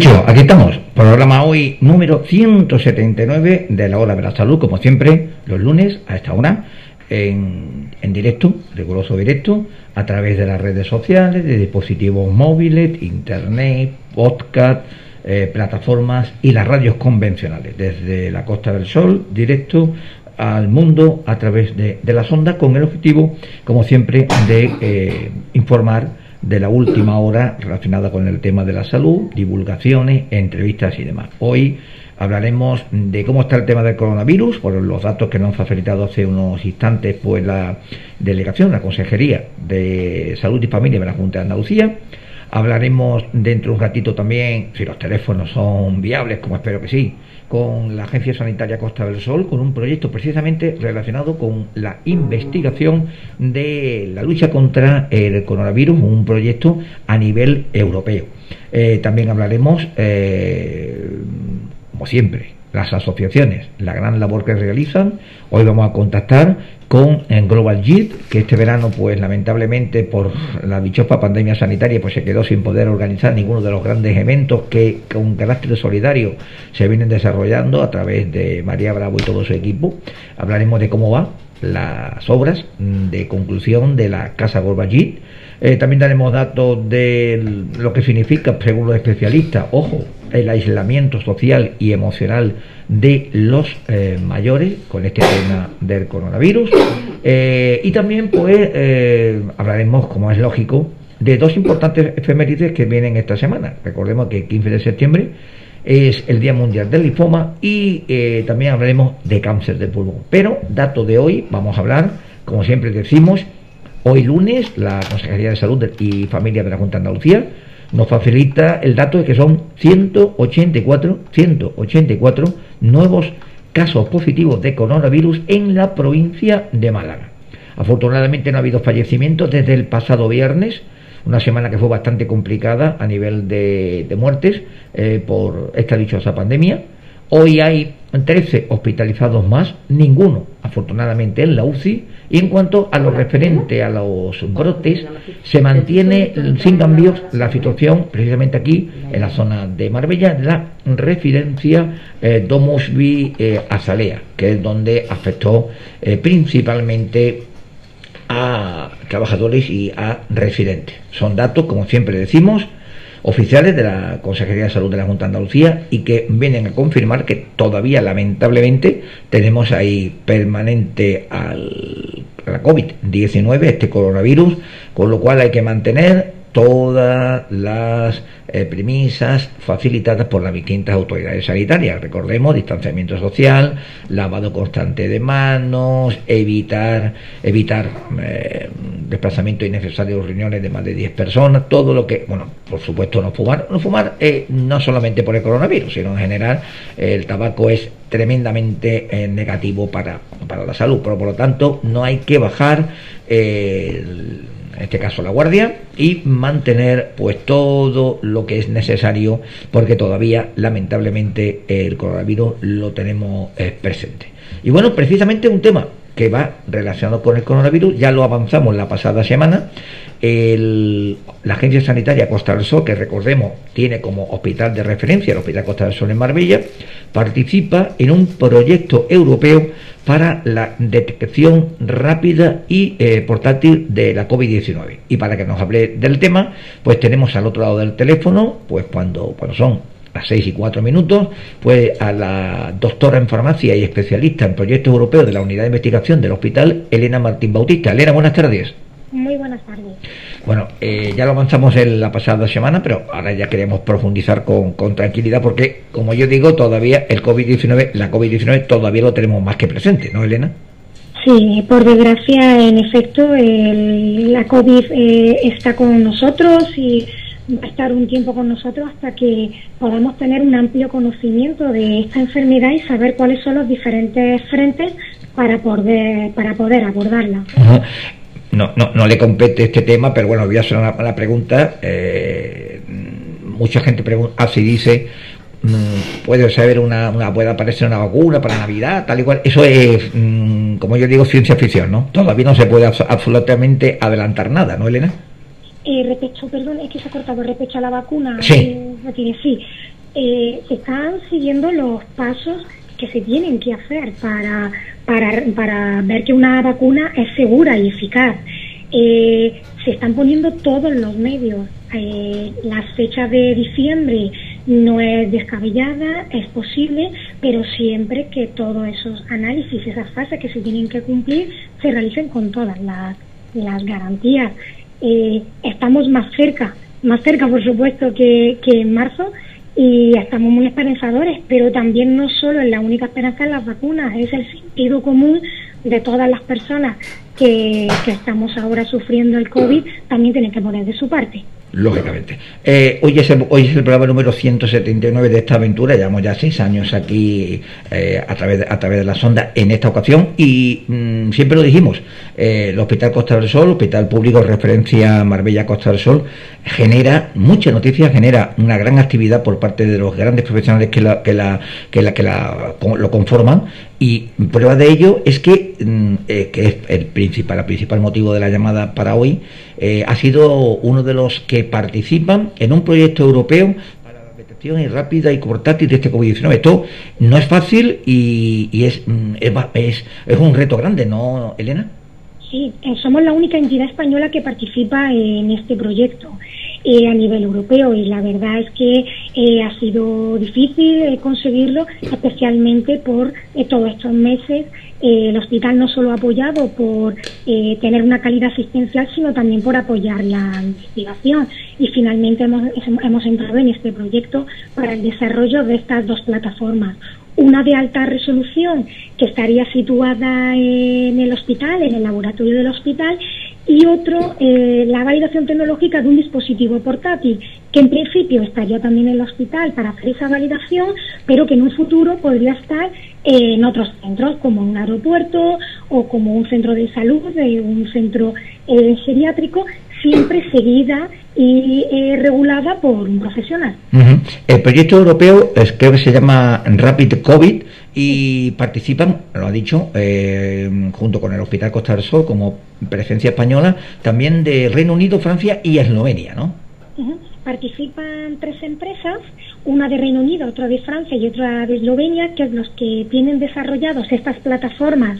dicho, aquí estamos. Programa hoy número 179 de la Hora de la Salud, como siempre, los lunes a esta hora, en, en directo, riguroso directo, a través de las redes sociales, de dispositivos móviles, internet, podcast, eh, plataformas y las radios convencionales, desde la Costa del Sol, directo al mundo a través de, de las ondas, con el objetivo, como siempre, de eh, informar de la última hora relacionada con el tema de la salud, divulgaciones, entrevistas y demás. Hoy hablaremos de cómo está el tema del coronavirus, por los datos que nos ha facilitado hace unos instantes pues la delegación, la Consejería de Salud y Familia de la Junta de Andalucía. Hablaremos dentro de un ratito también, si los teléfonos son viables, como espero que sí, con la Agencia Sanitaria Costa del Sol, con un proyecto precisamente relacionado con la investigación de la lucha contra el coronavirus, un proyecto a nivel europeo. Eh, también hablaremos, eh, como siempre, las asociaciones, la gran labor que realizan. Hoy vamos a contactar con Global JIT, que este verano, pues lamentablemente por la dichosa pandemia sanitaria, pues se quedó sin poder organizar ninguno de los grandes eventos que con carácter solidario se vienen desarrollando a través de María Bravo y todo su equipo. Hablaremos de cómo va las obras de conclusión de la Casa Gorbayit. Eh, también daremos datos de lo que significa, según los especialistas, ojo, el aislamiento social y emocional de los eh, mayores con este tema del coronavirus. Eh, y también, pues, eh, hablaremos, como es lógico, de dos importantes efemérides que vienen esta semana. Recordemos que el 15 de septiembre es el Día Mundial del Linfoma y también hablaremos de cáncer de pulmón. Pero, dato de hoy, vamos a hablar, como siempre decimos, hoy lunes, la Consejería de Salud y Familia de la Junta de Andalucía nos facilita el dato de que son 184, 184 nuevos casos positivos de coronavirus en la provincia de Málaga. Afortunadamente no ha habido fallecimientos desde el pasado viernes, una semana que fue bastante complicada a nivel de, muertes eh, por esta dichosa pandemia. Hoy hay 13 hospitalizados más, ninguno afortunadamente en la UCI. Y en cuanto a lo referente a los brotes, se mantiene sin cambios la situación precisamente aquí en la zona de Marbella, la residencia eh, Domusby eh, Azalea, que es donde afectó eh, principalmente a trabajadores y a residentes. Son datos, como siempre decimos, oficiales de la Consejería de Salud de la Junta de Andalucía y que vienen a confirmar que todavía lamentablemente tenemos ahí permanente al, a la COVID-19, este coronavirus, con lo cual hay que mantener todas las eh, premisas facilitadas por las distintas autoridades sanitarias. Recordemos, distanciamiento social, lavado constante de manos, evitar, evitar eh, desplazamiento innecesario de reuniones de más de 10 personas, todo lo que, bueno, por supuesto no fumar, no fumar eh, no solamente por el coronavirus, sino en general el tabaco es tremendamente eh, negativo para, para la salud, pero por lo tanto no hay que bajar eh, en este caso la guardia, y mantener pues todo lo que es necesario, porque todavía lamentablemente el coronavirus lo tenemos eh, presente. Y bueno, precisamente un tema que va relacionado con el coronavirus, ya lo avanzamos la pasada semana, el, la Agencia Sanitaria Costa del Sol, que recordemos tiene como hospital de referencia el Hospital Costa del Sol en Marbella, participa en un proyecto europeo para la detección rápida y eh, portátil de la COVID-19. Y para que nos hable del tema, pues tenemos al otro lado del teléfono, pues cuando, cuando son las 6 y 4 minutos, pues a la doctora en farmacia y especialista en proyectos europeos de la Unidad de Investigación del Hospital, Elena Martín Bautista. Elena, buenas tardes. Muy buenas tardes. Bueno, eh, ya lo avanzamos en la pasada semana, pero ahora ya queremos profundizar con, con tranquilidad porque, como yo digo, todavía el COVID-19, la COVID-19 todavía lo tenemos más que presente, ¿no, Elena? Sí, por desgracia, en efecto, el, la COVID eh, está con nosotros y va a estar un tiempo con nosotros hasta que podamos tener un amplio conocimiento de esta enfermedad y saber cuáles son los diferentes frentes para poder, para poder abordarla. Ajá. No, no, no le compete este tema, pero bueno, voy a hacer una, una pregunta. Eh, mucha gente pregunta, así dice, mm, puede saber una, una, puede aparecer una vacuna para Navidad, tal y cual. Eso es, mm, como yo digo, ciencia ficción, ¿no? Todavía no se puede abs- absolutamente adelantar nada, ¿no, Elena? eh, respecto, perdón, es que se ha cortado respecto a la vacuna. Sí. Eh, sí. Eh, se están siguiendo los pasos que se tienen que hacer para, para, para ver que una vacuna es segura y eficaz. Eh, se están poniendo todos los medios. Eh, la fecha de diciembre no es descabellada, es posible, pero siempre que todos esos análisis, esas fases que se tienen que cumplir, se realicen con todas las, las garantías. Eh, estamos más cerca, más cerca por supuesto que, que en marzo, y estamos muy esperanzadores, pero también no solo es la única esperanza en las vacunas, es el sentido común de todas las personas que, estamos ahora sufriendo el COVID, también tienen que poner de su parte lógicamente. Eh, hoy, es el, hoy es el programa número 179 de esta aventura, llevamos ya seis años aquí eh, a, través de, a través de la sonda en esta ocasión y mm, siempre lo dijimos, eh, el Hospital Costa del Sol, Hospital Público Referencia Marbella Costa del Sol, genera mucha noticia, genera una gran actividad por parte de los grandes profesionales que, la, que, la, que, la, que la, lo conforman y prueba de ello es que, mm, que es el principal, el principal motivo de la llamada para hoy, ha sido uno de los que participan en un proyecto europeo para la detección rápida y portátil de este COVID-19. Esto no es fácil y, mm, es, es, es, un reto grande, ¿no, Elena? Sí, eh, somos la única entidad española que participa en este proyecto. Eh, a nivel europeo y la verdad es que eh, ha sido difícil eh, conseguirlo, especialmente por todos estos meses. el hospital no solo ha apoyado por tener una calidad asistencial, sino también por apoyar la investigación. Y finalmente hemos, hemos entrado en este proyecto para el desarrollo de estas dos plataformas una de alta resolución que estaría situada en el hospital, en el laboratorio del hospital, y otro, eh, la validación tecnológica de un dispositivo portátil, que en principio estaría también en el hospital para hacer esa validación, pero que en un futuro podría estar en otros centros, como un aeropuerto o como un centro de salud, un centro eh, geriátrico, siempre seguida y eh, regulada por un profesional. El proyecto europeo creo que se llama Rapid COVID y participan, lo ha dicho, eh, junto con el Hospital Costa del Sol como presencia española, también de Reino Unido, Francia y Eslovenia, ¿no? Participan tres empresas, una de Reino Unido, otra de Francia y otra de Eslovenia, que es los que tienen desarrollados estas plataformas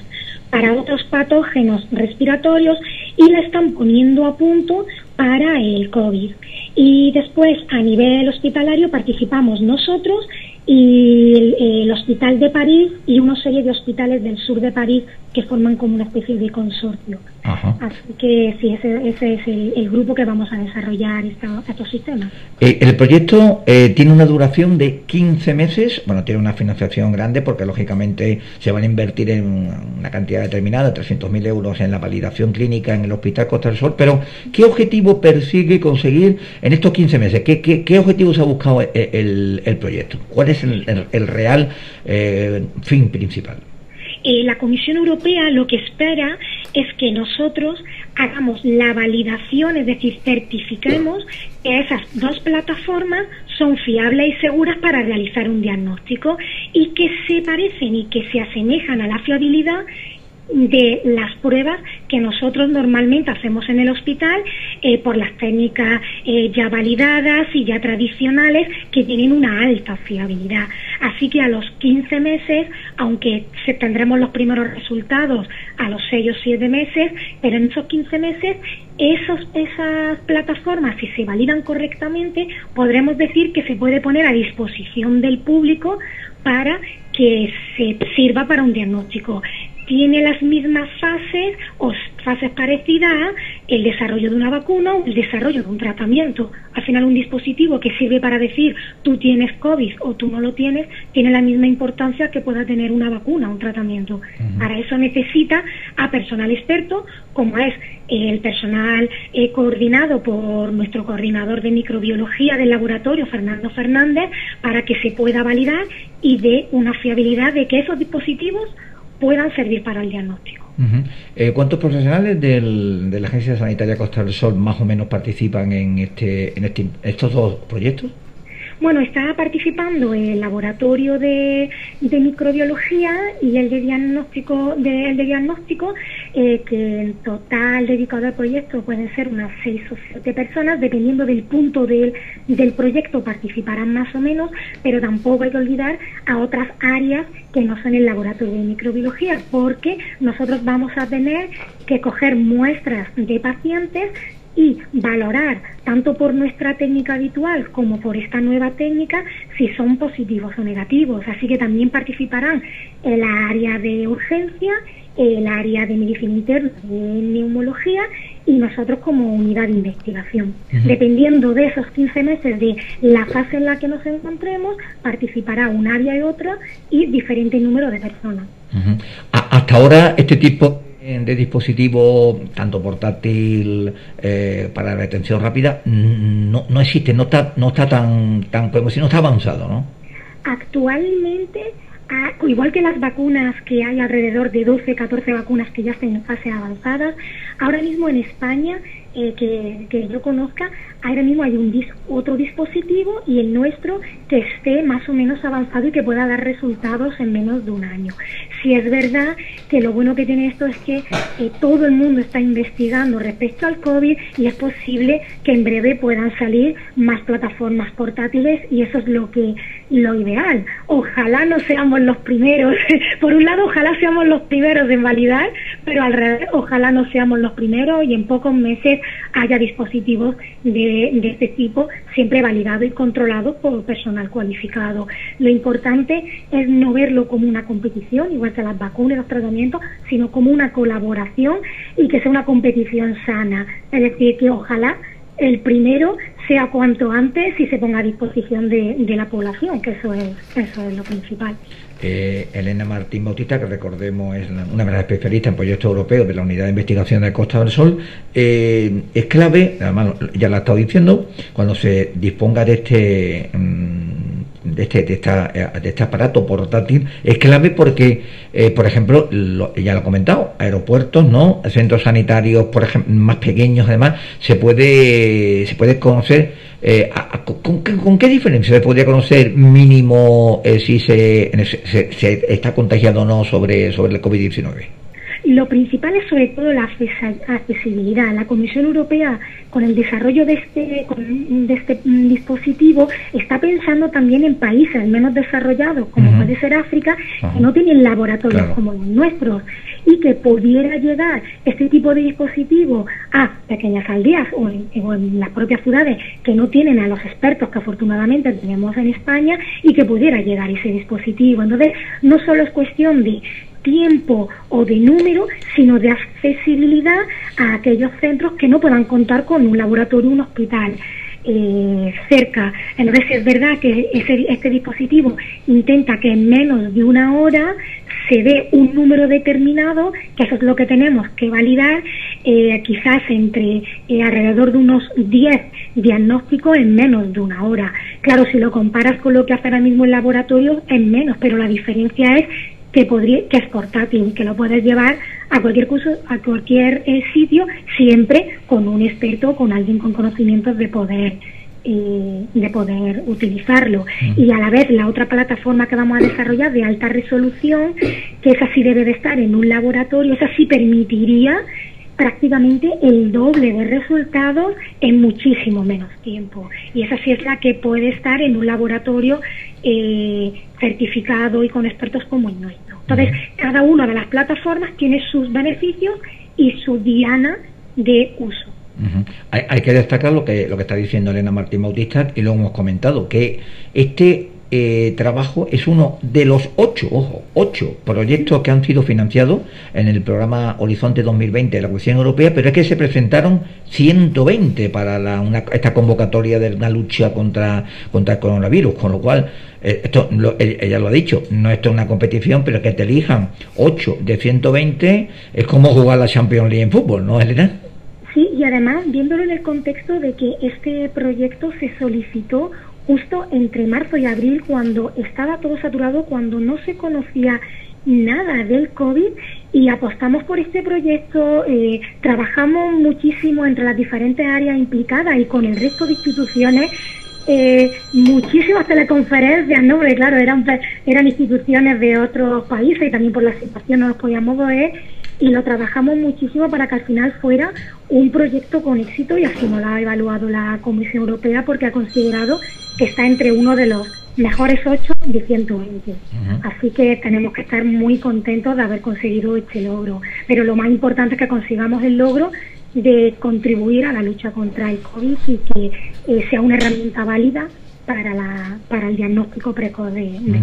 para otros patógenos respiratorios y la están poniendo a punto para el COVID. Y después, a nivel hospitalario, participamos nosotros y el, Hospital de París y una serie de hospitales del sur de París que forman como una especie de consorcio. Así que sí, ese, ese es el, grupo que vamos a desarrollar estos sistemas. Eh, el proyecto eh, tiene una duración de 15 meses, bueno, tiene una financiación grande porque lógicamente se van a invertir en una cantidad determinada, 300.000 euros en la validación clínica en el Hospital Costa del Sol, pero ¿qué objetivo persigue conseguir en estos 15 meses? ¿Qué, qué, objetivos ha buscado el, el proyecto? ¿Cuál es el, real eh, fin principal. La Comisión Europea lo que espera es que nosotros hagamos la validación, es decir, certifiquemos que esas dos plataformas son fiables y seguras para realizar un diagnóstico y que se parecen y que se asemejan a la fiabilidad de las pruebas que nosotros normalmente hacemos en el hospital eh, por las técnicas eh, ya validadas y ya tradicionales que tienen una alta fiabilidad. Así que a los 15 meses, aunque tendremos los primeros resultados a los 6 o 7 meses, pero en esos 15 meses esos, esas plataformas, si se validan correctamente, podremos decir que se puede poner a disposición del público para que se sirva para un diagnóstico tiene las mismas fases o fases parecidas el desarrollo de una vacuna o el desarrollo de un tratamiento. Al final un dispositivo que sirve para decir tú tienes COVID o tú no lo tienes tiene la misma importancia que pueda tener una vacuna o un tratamiento. Para eso necesita a personal experto como es el personal eh, coordinado por nuestro coordinador de microbiología del laboratorio, Fernando Fernández, para que se pueda validar y dé una fiabilidad de que esos dispositivos puedan servir para el diagnóstico. Eh, ¿Cuántos profesionales del, de la Agencia Sanitaria Costa del Sol más o menos participan en, este, en este, estos dos proyectos? Bueno, está participando el laboratorio de, microbiología y el de diagnóstico, el de diagnóstico eh, que en total dedicado al proyecto pueden ser unas seis o siete personas, dependiendo del punto del proyecto participarán más o menos, pero tampoco hay que olvidar a otras áreas que no son el laboratorio de microbiología, porque nosotros vamos a tener que coger muestras de pacientes y valorar tanto por nuestra técnica habitual como por esta nueva técnica si son positivos o negativos. Así que también participarán el área de urgencia, el área de medicina interna, de neumología y nosotros como unidad de investigación. Dependiendo de esos 15 meses de la fase en la que nos encontremos, participará un área y otra y diferente número de personas. Hasta ahora este tipo de dispositivo, tanto portátil eh, para la detención rápida, no, no existe, no está, no está tan, tan, como si no está avanzado, ¿no? Actualmente, igual que las vacunas, que hay alrededor de 12, 14 vacunas que ya están en fase avanzada, ahora mismo en España eh, que, que, yo conozca, ahora mismo hay un otro dispositivo y el nuestro que esté más o menos avanzado y que pueda dar resultados en menos de un año. Si es verdad que lo bueno que tiene esto es que eh, todo el mundo está investigando respecto al COVID y es posible que en breve puedan salir más plataformas portátiles y eso es lo que lo ideal. Ojalá no seamos los primeros. Por un lado, ojalá seamos los primeros en validar, pero al revés, ojalá no seamos los primeros y en pocos meses haya dispositivos de, este tipo siempre validados y controlados por personal cualificado. Lo importante es no verlo como una competición, igual que las vacunas y los tratamientos, sino como una colaboración y que sea una competición sana. Es decir, que ojalá el primero sea cuanto antes y se ponga a disposición de, la población, que eso es, eso es lo principal. Eh, Elena Martín Bautista, que recordemos es una de las especialistas en proyectos europeos de la Unidad de Investigación de Costa del Sol, eh, es clave, además ya la he estado diciendo, cuando se disponga de este... Mm, de este, de, esta, de este aparato portátil es clave porque, eh, por ejemplo, ya lo he comentado, aeropuertos, ¿no? Centros sanitarios, por ejemplo, más pequeños, además, se puede, se puede conocer eh, ¿con, qué diferencia se podría conocer mínimo eh, si se, se, está contagiado o no sobre, sobre el COVID-19? Lo principal es sobre todo la accesibilidad. La Comisión Europea, con el desarrollo de este, de este dispositivo, está pensando también en países menos desarrollados, como puede ser África, que no tienen laboratorios como los nuestros, y que pudiera llegar este tipo de dispositivo a pequeñas aldeas o en, o en las propias ciudades que no tienen a los expertos que afortunadamente tenemos en España y que pudiera llegar ese dispositivo. Entonces, no solo es cuestión de tiempo o de número, sino de accesibilidad a aquellos centros que no puedan contar con un laboratorio, un hospital. Eh, cerca. Entonces, es verdad que este dispositivo intenta que en menos de una hora se dé un número determinado, que eso es lo que tenemos que validar, eh, quizás entre eh, alrededor de unos 10 diagnósticos en menos de una hora. Claro, si lo comparas con lo que hace ahora mismo el laboratorio, es menos, pero la diferencia es que podría que es portátil, que lo puedes llevar a cualquier curso, a cualquier eh, sitio, siempre con un experto, con alguien con conocimientos de poder eh, de poder utilizarlo. Y a la vez la otra plataforma que vamos a desarrollar de alta resolución, que esa sí debe de estar en un laboratorio, esa sí permitiría prácticamente el doble de resultados en muchísimo menos tiempo. Y esa sí es la que puede estar en un laboratorio eh, certificado y con expertos como nuestro. Entonces, cada una de las plataformas tiene sus beneficios y su diana de uso. hay, hay, que destacar lo que, lo que está diciendo Elena Martín Bautista y lo hemos comentado, que este eh, trabajo es uno de los ocho, ojo, ocho proyectos que han sido financiados en el programa Horizonte 2020 de la Comisión Europea, pero es que se presentaron 120 para la, esta convocatoria de la lucha contra, contra el coronavirus, con lo cual, eh, esto ella lo ha dicho, no es una competición, pero que te elijan 8 de 120 es como jugar la Champions League en fútbol, ¿no, Elena? Sí, y además viéndolo en el contexto de que este proyecto se solicitó justo entre marzo y abril, cuando estaba todo saturado, cuando no se conocía nada del COVID y apostamos por este proyecto, eh, trabajamos muchísimo entre las diferentes áreas implicadas y con el resto de instituciones. Eh, muchísimas teleconferencias, ¿no? claro, eran, eran instituciones de otros países y también por la situación no nos podíamos ver y lo trabajamos muchísimo para que al final fuera un proyecto con éxito y así nos lo ha evaluado la Comisión Europea porque ha considerado que está entre uno de los mejores 8 de 120. Así que tenemos que estar muy contentos de haber conseguido este logro. Pero lo más importante es que consigamos el logro de contribuir a la lucha contra el COVID y que eh, sea una herramienta válida para, la, para el diagnóstico precoz de, COVID.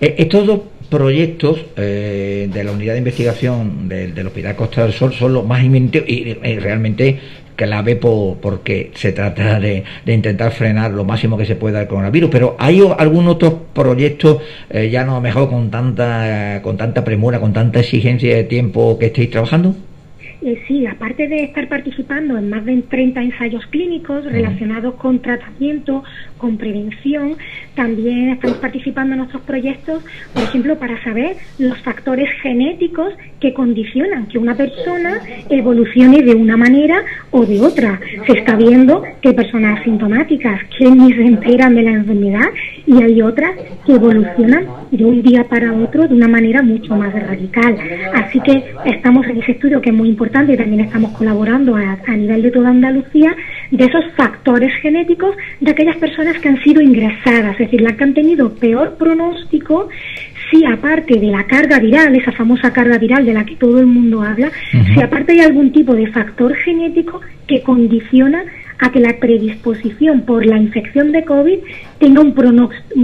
Eh, estos dos proyectos eh, de la unidad de investigación del, Hospital Costa del Sol son los más inminentes y, realmente clave por, porque se trata de, intentar frenar lo máximo que se pueda el coronavirus. Pero ¿hay algún otro proyecto, ya no mejor con tanta, con tanta premura, con tanta exigencia de tiempo que estéis trabajando? Eh, sí, aparte de estar participando en más de 30 ensayos clínicos relacionados con tratamiento, con prevención, también estamos participando en nuestros proyectos, por ejemplo, para saber los factores genéticos que condicionan que una persona evolucione de una manera o de otra. Se está viendo que hay personas asintomáticas que ni se enteran de la enfermedad y hay otras que evolucionan de un día para otro de una manera mucho más radical. Así que estamos en ese estudio que es muy importante y también estamos colaborando a, nivel de toda Andalucía de esos factores genéticos de aquellas personas que han sido ingresadas, es decir, las que han tenido peor pronóstico si aparte de la carga viral, esa famosa carga viral de la que todo el mundo habla, si aparte hay algún tipo de factor genético que condiciona a que la predisposición por la infección de COVID tenga un,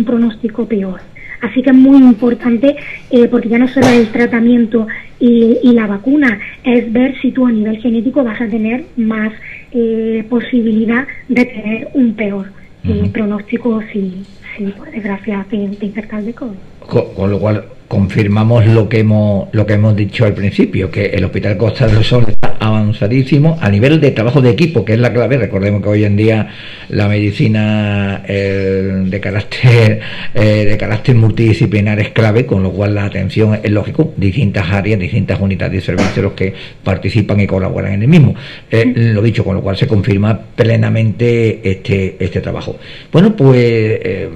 pronóstico peor. Así que es muy importante, eh, porque ya no solo el tratamiento y, la vacuna, es ver si tú a nivel genético vas a tener más eh, posibilidad de tener un peor eh, pronóstico si, si por desgracia te, te infectas de COVID. Con lo cual confirmamos lo que hemos lo que hemos dicho al principio, que el Hospital Costa del Sol está avanzadísimo a nivel de trabajo de equipo, que es la clave. Recordemos que hoy en día la medicina de carácter eh, de carácter multidisciplinar es clave, con lo cual la atención es lógico, distintas áreas, distintas unidades de servicio los que participan y colaboran en el mismo. Eh, lo dicho, con lo cual se confirma plenamente este este trabajo. Bueno, pues eh,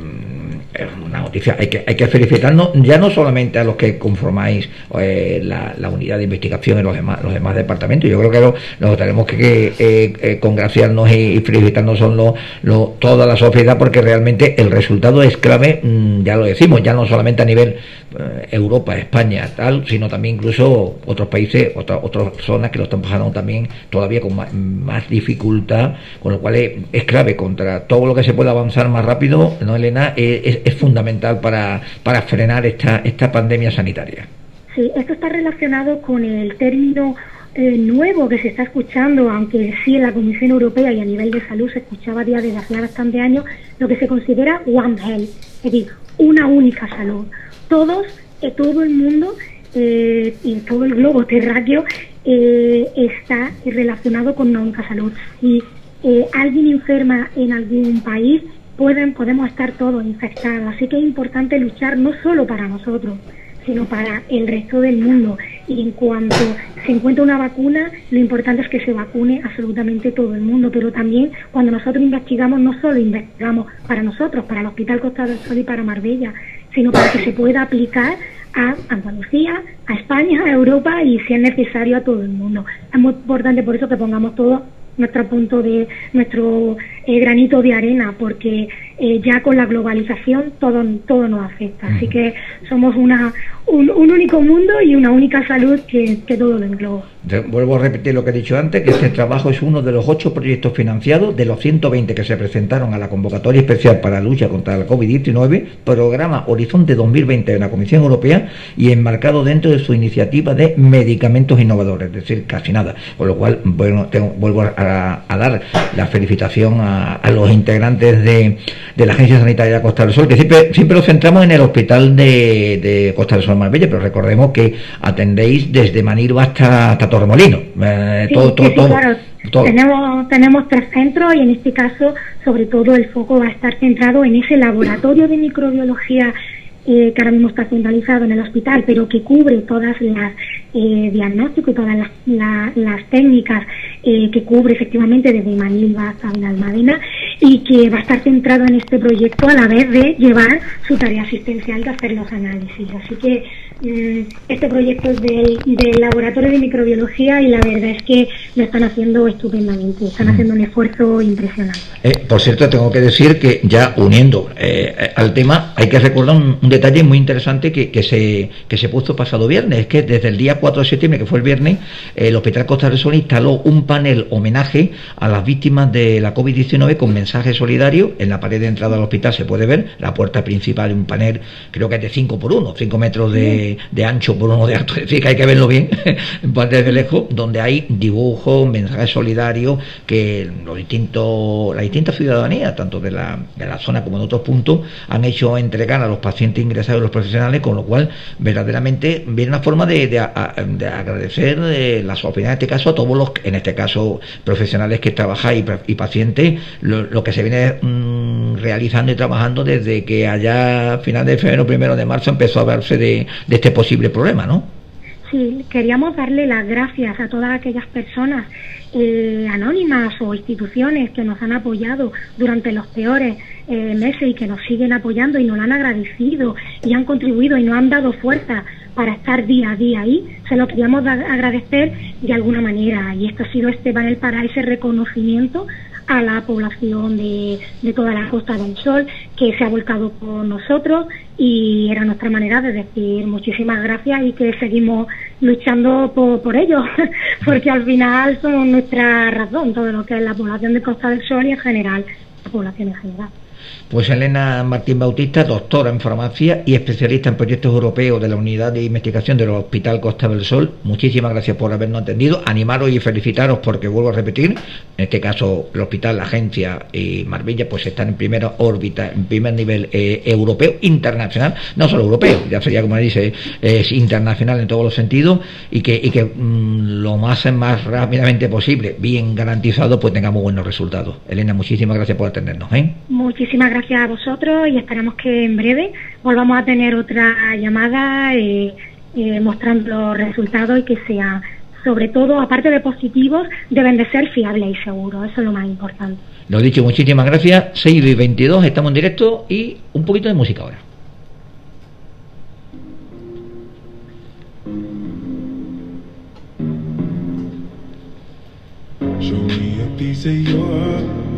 es una noticia. Hay que, hay que felicitarnos ya no solamente a los que conformáis eh, la, unidad de investigación y los demás, los demás departamentos. Yo creo que lo, tenemos que eh, eh, congraciarnos y, felicitarnos son los, toda la sociedad porque realmente el resultado es clave, mm, ya lo decimos, ya no solamente a nivel Europa, España, tal, sino también incluso otros países, otras otras zonas que lo están pasando también todavía con más, dificultad, con lo cual es, clave contra todo lo que se pueda avanzar más rápido, ¿no, Elena? es es, fundamental para, para frenar esta, esta pandemia sanitaria. Sí, esto está relacionado con el término eh, nuevo que se está escuchando, aunque sí en la Comisión Europea y a nivel de salud se escuchaba ya desde hace bastante años, lo que se considera One Health, es decir, una única salud. Todos, eh, todo el mundo eh, y todo el globo terráqueo está relacionado con una única salud. Si alguien enferma en algún país, pueden, podemos estar todos infectados. Así que es importante luchar no solo para nosotros, sino para el resto del mundo. Y en cuanto se encuentra una vacuna, lo importante es que se vacune absolutamente todo el mundo. Pero también cuando nosotros investigamos, no solo investigamos para nosotros, para el Hospital Costa del Sol y para Marbella, sino para que se pueda aplicar a Andalucía, a España, a Europa y si es necesario a todo el mundo. Es muy importante por eso que pongamos todo nuestro punto de nuestro eh, granito de arena porque eh, ya con la globalización todo todo nos afecta. Así que somos una un, único mundo y una única salud que, que todo lo engloba vuelvo a repetir lo que he dicho antes, que este trabajo es uno de los ocho proyectos financiados de los 120 que se presentaron a la convocatoria especial para la lucha contra el COVID-19, programa Horizonte 2020 de la Comisión Europea y enmarcado dentro de su iniciativa de medicamentos innovadores, es decir, casi nada. Con lo cual, bueno, tengo, vuelvo a, dar la felicitación a, los integrantes de, la Agencia Sanitaria Costa del Sol, que siempre, siempre nos centramos en el hospital de, Costa del Sol Marbella, pero recordemos que atendéis desde Manilva hasta, hasta Torremolino. Eh, tenemos, tenemos tres centros y en este caso, sobre todo, el foco va a estar centrado en ese laboratorio de microbiología eh, que ahora mismo está centralizado en el hospital, pero que cubre todas las eh, diagnósticos y todas las, técnicas eh, que cubre efectivamente desde Manilva hasta Almadena y que va a estar centrado en este proyecto a la vez de llevar su tarea asistencial de hacer los análisis. Así que este proyecto del, del, laboratorio de microbiología y la verdad es que lo están haciendo estupendamente, están haciendo un esfuerzo impresionante. Eh, por cierto, tengo que decir que ya uniendo eh, al tema, hay que recordar un, detalle muy interesante que, que, se, que se puso pasado viernes, es que desde el día 4 de septiembre, que fue el viernes, el Hospital Costa del Sol instaló un panel homenaje a las víctimas de la COVID-19 con mensaje solidario. En la pared de entrada al hospital se puede ver la puerta principal un panel, creo que es de 5 por 1, 5 metros de, de, ancho por uno de alto, es decir, que hay que verlo bien desde lejos, donde hay dibujos, mensajes solidarios que los distintos, la distinta ciudadanía, tanto de la, de la zona como de otros puntos, han hecho entregar a los pacientes ingresados y los profesionales, con lo cual verdaderamente viene una forma de, de, agradecer eh, la solidaridad en este caso a todos los, en este caso, profesionales que trabajan y, pacientes, lo, que se viene mm, realizando y trabajando desde que allá final de febrero, primero de marzo empezó a hablarse de, de este posible problema, ¿no? Sí, queríamos darle las gracias a todas aquellas personas eh, anónimas o instituciones que nos han apoyado durante los peores eh, meses y que nos siguen apoyando y nos han agradecido y han contribuido y nos han dado fuerza para estar día a día ahí. Se lo queríamos agradecer de alguna manera y esto ha sido este panel para ese reconocimiento a la población de, toda la Costa del Sol que se ha volcado por nosotros y era nuestra manera de decir muchísimas gracias y que seguimos luchando por, por ellos, porque al final son nuestra razón, todo lo que es la población de Costa del Sol y en general la población en general. Pues Elena Martín Bautista, doctora en farmacia y especialista en proyectos europeos de la Unidad de Investigación del Hospital Costa del Sol, muchísimas gracias por habernos atendido. Animaros y felicitaros porque vuelvo a repetir, en este caso el hospital, la agencia y Marbella pues están en primera órbita, en primer nivel eh, europeo, internacional, no solo europeo, ya sería como dice, es internacional en todos los sentidos y que, y que mm, lo más, más rápidamente posible, bien garantizado, pues tengamos buenos resultados. Elena, muchísimas gracias por atendernos. ¿eh? Gracias a vosotros y esperamos que en breve volvamos a tener otra llamada eh, eh, mostrando los resultados y que sea, sobre todo, aparte de positivos, deben de ser fiables y seguros. Eso es lo más importante. Lo dicho, muchísimas gracias. 6 y 22, estamos en directo y un poquito de música ahora. piece of your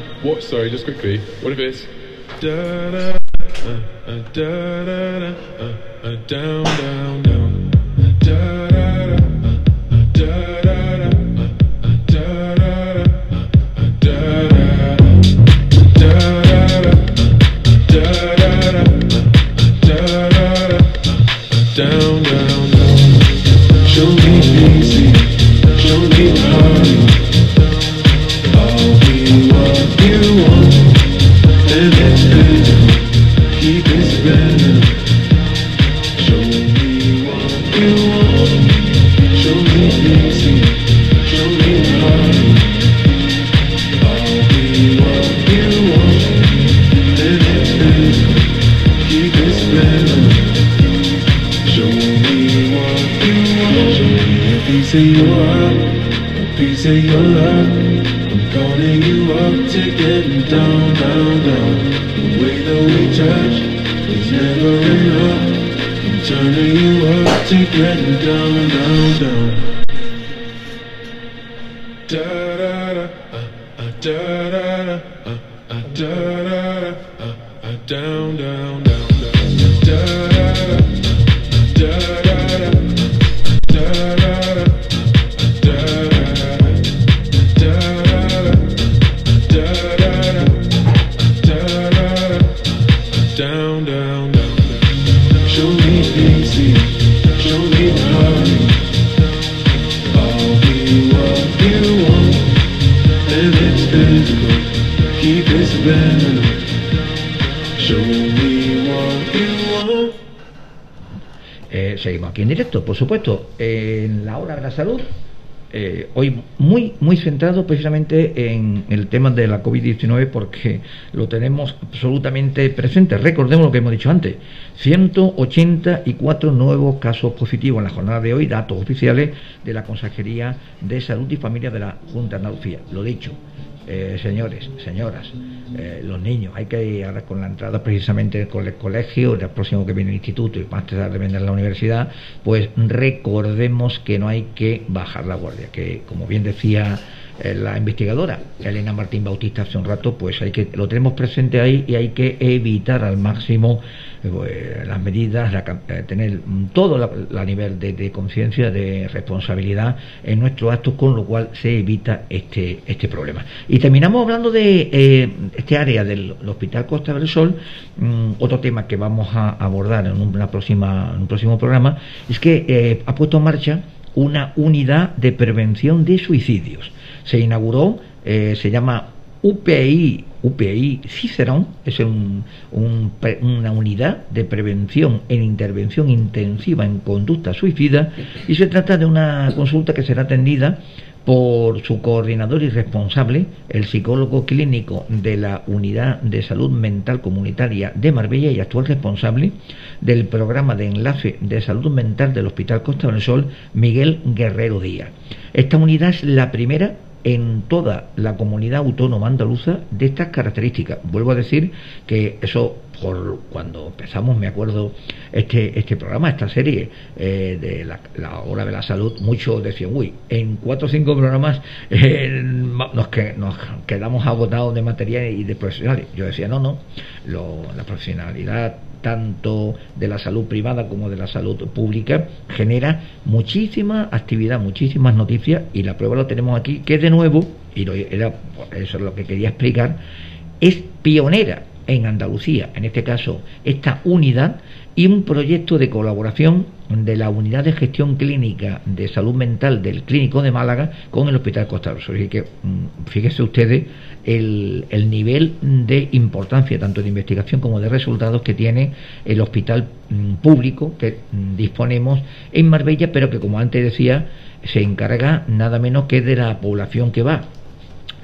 What? Sorry, just quickly. What if it's da da da da da down Eh, seguimos aquí en directo, por supuesto, en la hora de la salud. Eh, hoy muy muy centrado precisamente en el tema de la COVID-19 porque lo tenemos absolutamente presente. Recordemos lo que hemos dicho antes, 184 nuevos casos positivos en la jornada de hoy, datos oficiales de la Consejería de Salud y Familia de la Junta de Andalucía. Lo dicho, eh, señores, señoras, eh, los niños, hay que ir ahora con la entrada precisamente del cole- colegio, el próximo que viene el instituto y más tarde viene la universidad, pues recordemos que no hay que bajar la guardia, que como bien decía eh, la investigadora Elena Martín Bautista hace un rato, pues hay que lo tenemos presente ahí y hay que evitar al máximo eh, las medidas, la eh, tener todo la nivel de, de conciencia, de responsabilidad en nuestros actos, con lo cual se evita este este problema. Y terminamos hablando de eh, este área del Hospital Costa del Sol, mm, otro tema que vamos a abordar en una próxima en un próximo programa es que ha puesto en marcha una unidad de prevención de suicidios. Se inauguró, eh, se llama UPI, UPI Cicerón, es un- un una unidad de prevención en intervención intensiva en conducta suicida y se trata de una consulta que será atendida por su coordinador y responsable, el psicólogo clínico de la Unidad de Salud Mental Comunitaria de Marbella y actual responsable del programa de enlace de salud mental del Hospital Costa del Sol, Miguel Guerrero Díaz. Esta unidad es la primera en toda la comunidad autónoma andaluza de estas características. Vuelvo a decir que eso por cuando empezamos, me acuerdo, este, este programa, esta serie eh, de la, la hora de la salud, muchos decían, uy, en cuatro o cinco programas eh, nos, que, nos quedamos agotados de material y de profesionales. Yo decía, no, no, lo- la profesionalidad tanto de la salud privada como de la salud pública genera muchísima actividad, muchísimas noticias y la prueba lo tenemos aquí, que de nuevo, y lo, era, eso es lo que quería explicar, es pionera en Andalucía, en este caso esta unidad y un proyecto de colaboración de la Unidad de Gestión Clínica de Salud Mental del Clínico de Málaga con el Hospital Costa Sol. Así que mm, fíjense ustedes el, el nivel de importancia, tanto de investigación como de resultados que tiene el hospital mm, público que mm, disponemos en Marbella, pero que como antes decía, se encarga nada menos que de la población que va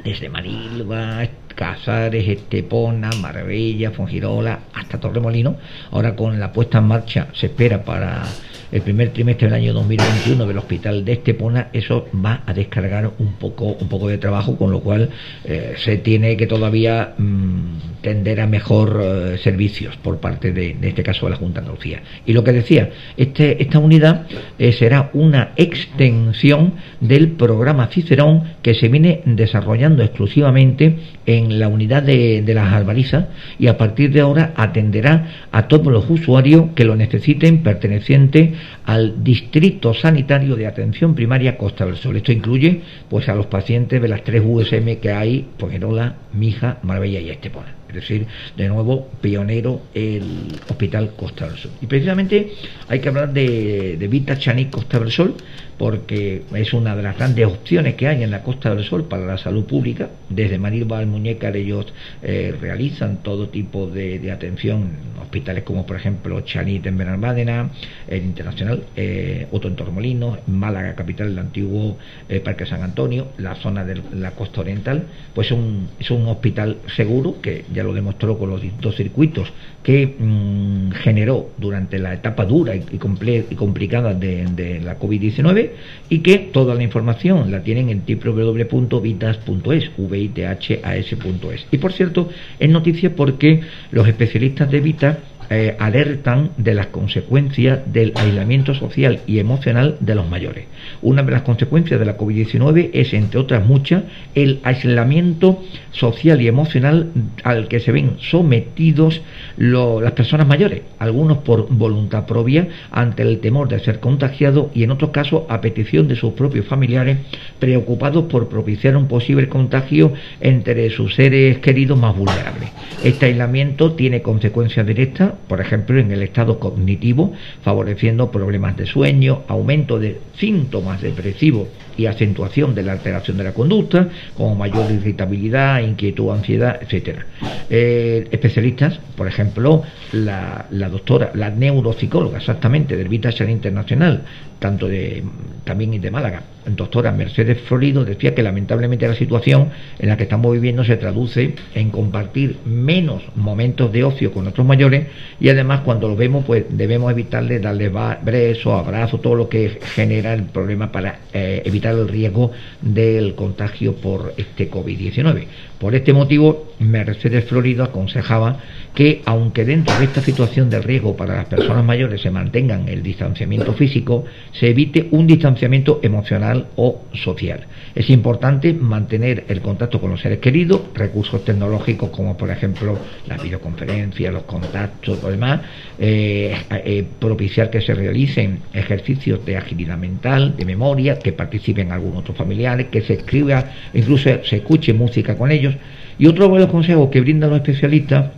desde Marilva, Casares, Estepona, Marbella, Fongirola, hasta Torremolino. Ahora con la puesta en marcha se espera para el primer trimestre del año 2021 del hospital de Estepona, eso va a descargar un poco, un poco de trabajo, con lo cual eh, se tiene que todavía mm, tender a mejor eh, servicios por parte de, de este caso de la Junta Andalucía. Y lo que decía, este, esta unidad eh, será una extensión del programa Cicerón que se viene desarrollando exclusivamente en la unidad de, de las Albarizas y a partir de ahora atenderá a todos los usuarios que lo necesiten pertenecientes al Distrito Sanitario de Atención Primaria Costa del Sol. Esto incluye pues a los pacientes de las tres USM que hay, Pojerola, Mija, Marbella y Estepona. Es decir, de nuevo, pionero el Hospital Costa del Sol. Y precisamente hay que hablar de, de Vita Chanik Costa del Sol, porque es una de las grandes opciones que hay en la Costa del Sol para la salud pública. Desde Marilba al Muñecar ellos eh, realizan todo tipo de, de atención en hospitales como por ejemplo Chanit en Benalmádena, el Internacional, eh, otro en Tormolinos, Málaga, capital del antiguo eh, Parque San Antonio, la zona de la costa oriental, pues un, es un hospital seguro que ya lo demostró con los distintos circuitos que mm, generó durante la etapa dura y, comple- y complicada de, la COVID-19 y que toda la información la tienen en www.vitas.es, vithas.es. Y por cierto, es noticia porque los especialistas de Vita eh, alertan de las consecuencias del aislamiento social y emocional de los mayores. Una de las consecuencias de la COVID-19 es, entre otras muchas, el aislamiento social y emocional al que se ven sometidos las personas mayores, algunos por voluntad propia ante el temor de ser contagiados y en otros casos a petición de sus propios familiares preocupados por propiciar un posible contagio entre sus seres queridos más vulnerables. Este aislamiento tiene consecuencias directas por ejemplo, en el estado cognitivo, favoreciendo problemas de sueño, aumento de síntomas depresivos y acentuación de la alteración de la conducta, como mayor irritabilidad, inquietud, ansiedad, etcétera. Eh, especialistas, por ejemplo, la, doctora, la neuropsicóloga exactamente del Vitashan Internacional, tanto de también de Málaga, doctora Mercedes Florido, decía que lamentablemente la situación en la que estamos viviendo se traduce en compartir menos momentos de ocio con otros mayores y además cuando lo vemos pues debemos evitarle darle besos, abrazos, todo lo que genera el problema para eh, evitar el riesgo del contagio por este COVID-19. Por este motivo, Mercedes Florido aconsejaba que, aunque dentro de esta situación de riesgo para las personas mayores se mantengan el distanciamiento físico, se evite un distanciamiento emocional o social. Es importante mantener el contacto con los seres queridos, recursos tecnológicos como por ejemplo las videoconferencias, los contactos, lo demás, eh, eh, propiciar que se realicen ejercicios de agilidad mental, de memoria, que participen algunos otros familiares, que se escriba, incluso se escuche música con ellos. Y otro de los consejos que brindan los especialistas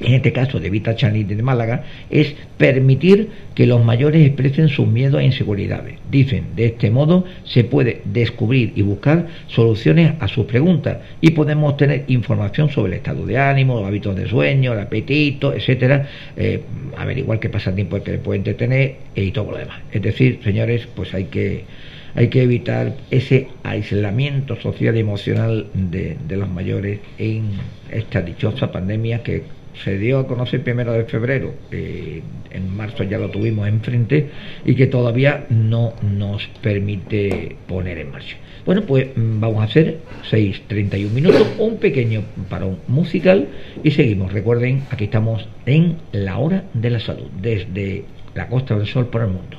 en este caso de Vita Chanit de Málaga, es permitir que los mayores expresen sus miedos e inseguridades. Dicen, de este modo se puede descubrir y buscar soluciones a sus preguntas y podemos obtener información sobre el estado de ánimo, los hábitos de sueño, el apetito, etcétera, eh, averiguar qué pasatiempo que le puede entretener y todo lo demás. Es decir, señores, pues hay que hay que evitar ese aislamiento social y emocional de, de los mayores en esta dichosa pandemia que se dio a conocer primero de febrero, en marzo ya lo tuvimos enfrente y que todavía no nos permite poner en marcha. Bueno, pues mm, vamos a hacer 6.31 minutos, un pequeño parón musical y seguimos. Recuerden, aquí estamos en la hora de la salud, desde la Costa del Sol para el mundo.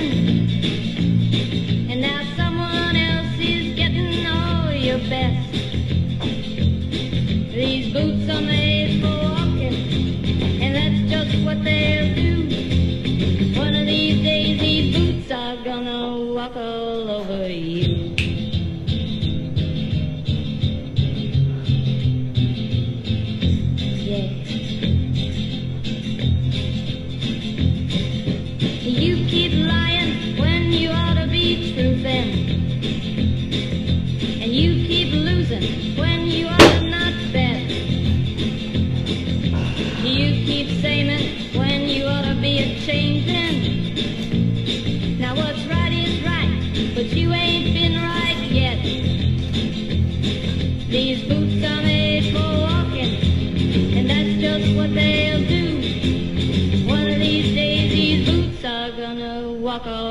Oh.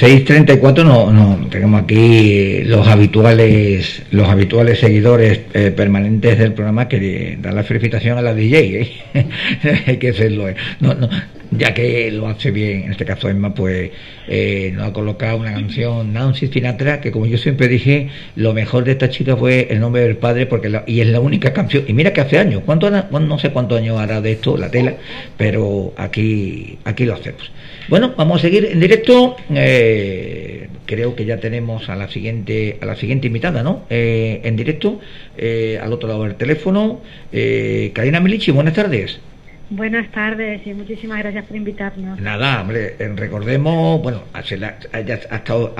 6.34 no, no, tenemos aquí los habituales los habituales seguidores eh, permanentes del programa que dan la felicitación a la DJ, ¿eh? que hacerlo. ¿eh? No, no, ya que lo hace bien, en este caso Emma, pues eh, nos ha colocado una canción Nancy Sinatra, que como yo siempre dije, lo mejor de esta chica fue el nombre del padre, porque y es la única canción, y mira que hace años, ¿cuánto, no sé cuántos años hará de esto la tela, pero aquí, aquí lo hacemos. Bueno, vamos a seguir en directo. Eh, creo que ya tenemos a la siguiente a la siguiente invitada, ¿no? Eh, en directo, eh, al otro lado del teléfono. Eh, Karina Milici, buenas tardes. Buenas tardes y muchísimas gracias por invitarnos. Nada, hombre, recordemos, bueno, ha estado,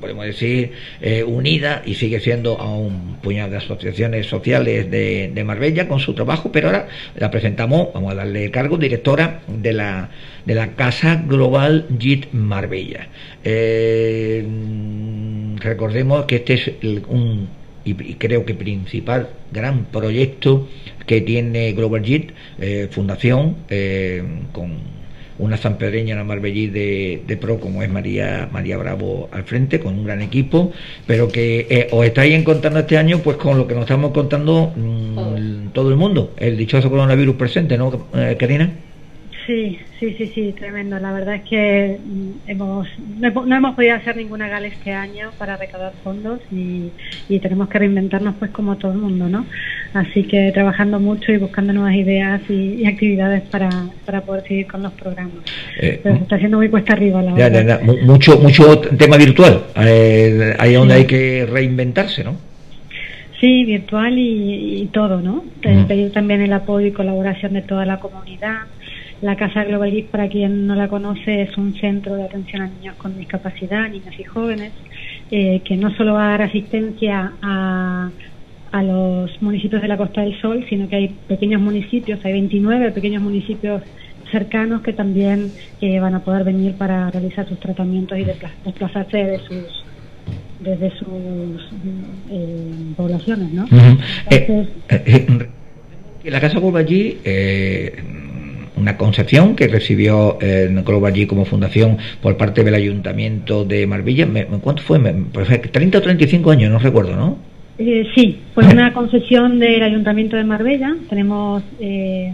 podemos decir, eh, unida y sigue siendo a un puñado de asociaciones sociales de, de, Marbella con su trabajo, pero ahora la presentamos, vamos a darle cargo, directora de la, de la Casa Global JIT Marbella. Eh, recordemos que este es el, un y, creo que principal gran proyecto que tiene Global JIT, eh, fundación, eh, con una sanpedreña, una marbellí de, de, pro como es María María Bravo al frente, con un gran equipo, pero que eh, os estáis encontrando este año pues con lo que nos estamos contando mmm, todo el mundo, el dichoso coronavirus presente, ¿no, eh, Karina? Sí, sí, sí, sí, tremendo. La verdad es que hemos no hemos podido hacer ninguna gala este año para recaudar fondos y, y, tenemos que reinventarnos pues como todo el mundo, ¿no? Así que trabajando mucho y buscando nuevas ideas y, y actividades para, para poder seguir con los programas. Eh, Pero se está haciendo muy cuesta arriba la ya, verdad. Ya, ya, mucho, mucho tema virtual, eh, ahí donde sí. hay que reinventarse, ¿no? Sí, virtual y, y todo, ¿no? Mm. Pedir también el apoyo y colaboración de toda la comunidad la Casa Global Geek, para quien no la conoce, es un centro de atención a niños con discapacidad, niños y jóvenes, eh, que no solo va a dar asistencia a, a los municipios de la Costa del Sol, sino que hay pequeños municipios, hay 29 pequeños municipios cercanos que también eh, van a poder venir para realizar sus tratamientos y desplazarse de sus desde sus eh, poblaciones, ¿no? Uh -huh. Entonces, la Casa una concepción que recibió eh, G como fundación por parte del Ayuntamiento de Marbella. ¿Cuánto fue? Pues 30 o 35 años, no recuerdo, ¿no? Eh, sí, fue una concesión del Ayuntamiento de Marbella. Tenemos eh,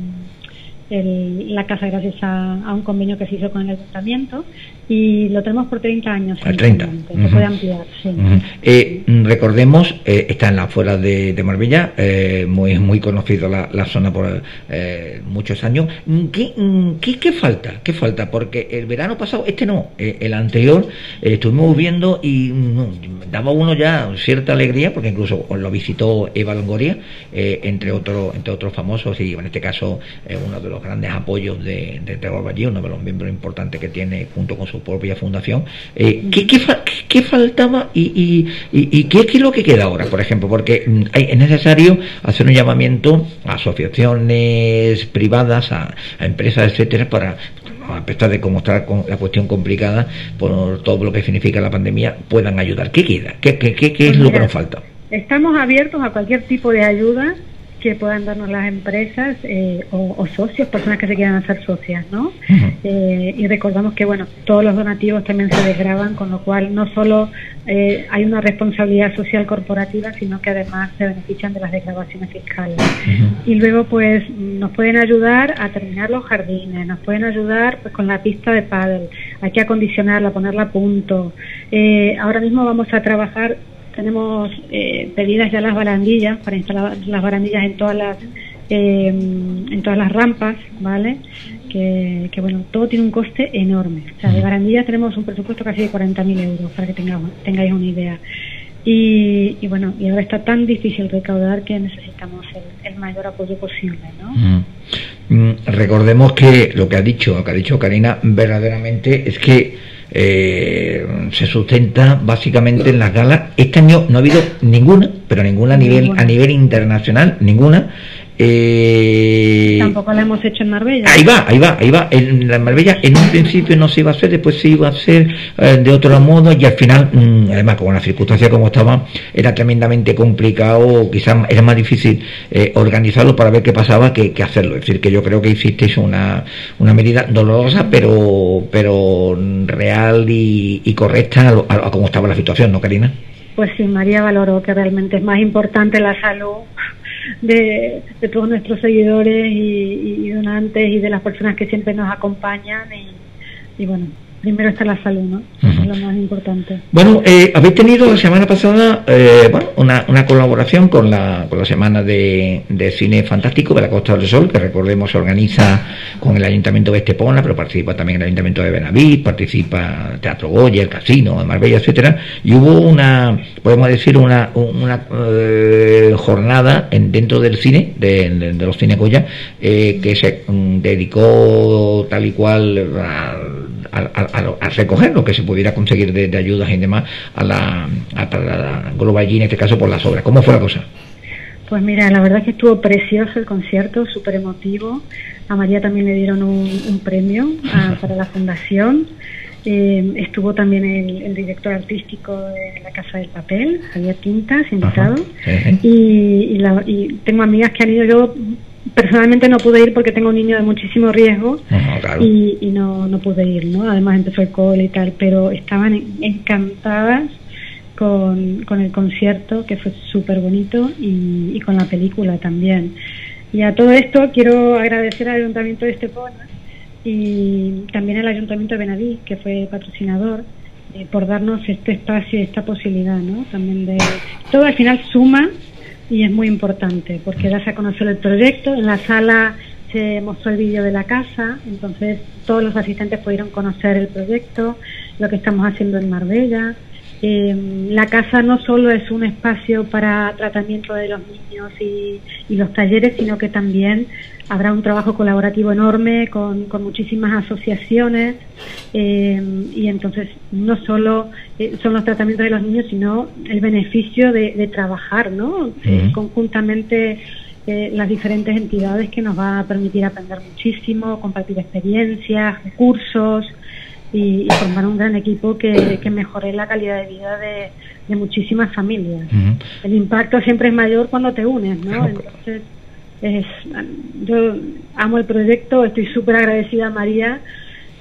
el, la casa gracias a, a, un convenio que se hizo con el Ayuntamiento y lo tenemos por 30 años. Al 30. Se uh -huh. puede ampliar, sí. Uh -huh. eh, recordemos, eh, está en la afuera de, de Marbella, eh, muy, muy conocido la, la zona por eh, muchos años. ¿Qué, ¿Qué, ¿Qué, falta? ¿Qué falta? Porque el verano pasado, este no, el anterior, estuvimos viendo y no, daba uno ya cierta alegría, porque incluso lo visitó Eva Longoria, entre, otro, entre otros famosos, y en este caso uno de los grandes apoyos de, de Terror Valle, uno de los miembros importantes que tiene junto con su propia fundación. Eh, ¿qué, qué, qué, faltaba y, y, y, y qué, qué, es lo que queda ahora, por ejemplo? Porque hay, es necesario hacer un llamamiento a asociaciones privadas, a, a empresas, etcétera, para a pesar de cómo está la cuestión complicada por todo lo que significa la pandemia, puedan ayudar. ¿Qué queda? ¿Qué, qué, qué, qué es pues lo que nos falta? Estamos abiertos a cualquier tipo de ayuda que puedan darnos las empresas eh, o, o, socios, personas que se quieran hacer socias, ¿no? Uh -huh. eh, y recordamos que, bueno, todos los donativos también se desgraban, con lo cual no solo eh, hay una responsabilidad social corporativa, sino que además se benefician de las desgrabaciones fiscales. Uh -huh. Y luego, pues, nos pueden ayudar a terminar los jardines, nos pueden ayudar pues con la pista de pádel, hay que acondicionarla, ponerla a punto. Eh, ahora mismo vamos a trabajar tenemos eh, pedidas ya las barandillas para instalar las barandillas en todas las eh, en todas las rampas, ¿vale? Que, que, bueno, todo tiene un coste enorme. O sea, de barandillas tenemos un presupuesto casi de 40.000 euros, para que tengamos, tengáis una idea. Y, y, bueno, y ahora está tan difícil recaudar que necesitamos el, el mayor apoyo posible, ¿no? Mm. Recordemos que lo que ha dicho, lo que ha dicho Karina, verdaderamente es que eh, se sustenta básicamente en las galas. Este año no ha habido ninguna, pero ninguna a nivel, a nivel internacional, ninguna. Eh, Tampoco la hemos hecho en Marbella. Ahí va, ahí va, ahí va. En la Marbella en un principio no se iba a hacer, después se iba a hacer eh, de otro modo y al final, mmm, además con la circunstancia como estaba, era tremendamente complicado, quizás era más difícil eh, organizarlo para ver qué pasaba que, que, hacerlo. Es decir, que yo creo que hicisteis una, una medida dolorosa, pero, pero y, y correcta a, a, a cómo estaba la situación, ¿no, Karina? Pues sí, María valoró que realmente es más importante la salud de, todos nuestros seguidores y, donantes y de las personas que siempre nos acompañan y bueno primero está la salud, ¿no? Es lo más importante. Bueno, eh, habéis tenido la semana pasada eh, bueno, una, una, colaboración con la, con la Semana de, de, Cine Fantástico de la Costa del Sol, que recordemos se organiza con el Ayuntamiento de Estepona, pero participa también el Ayuntamiento de Benaví, participa Teatro Goya, el Casino, de Marbella, etcétera, y hubo una, podemos decir, una, una eh, jornada en, dentro del cine, de, de, los cine Goya, eh, que se um, dedicó tal y cual a a, recoger lo que se pudiera conseguir de, ayudas y demás a la, a, la Global en este caso por las obras. ¿Cómo fue la cosa? Pues mira, la verdad es que estuvo precioso el concierto, súper emotivo. A María también le dieron un, premio para la fundación. Eh, estuvo también el, director artístico de la Casa del Papel, Javier Quintas, invitado. y, y, tengo amigas que han ido, yo personalmente no pude ir porque tengo un niño de muchísimo riesgo y, no, no pude ir, ¿no? Además empezó el cole y tal, pero estaban encantadas con, con el concierto, que fue súper bonito, y, con la película también. Y a todo esto quiero agradecer al Ayuntamiento de Estepona y también al Ayuntamiento de Benadí, que fue patrocinador, eh, por darnos este espacio y esta posibilidad, ¿no? También de... Todo al final suma y es muy importante porque das a conocer el proyecto. En la sala se mostró el vídeo de la casa, entonces todos los asistentes pudieron conocer el proyecto, lo que estamos haciendo en Marbella. Eh, la casa no solo es un espacio para tratamiento de los niños y, y los talleres, sino que también habrá un trabajo colaborativo enorme con, muchísimas asociaciones eh, y entonces no solo eh, son los tratamientos de los niños, sino el beneficio de, trabajar ¿no? Eh, conjuntamente las diferentes entidades que nos va a permitir aprender muchísimo, compartir experiencias, recursos y, formar un gran equipo que, mejore la calidad de vida de, muchísimas familias. El impacto siempre es mayor cuando te unes, ¿no? Entonces es, yo amo el proyecto, estoy súper agradecida a María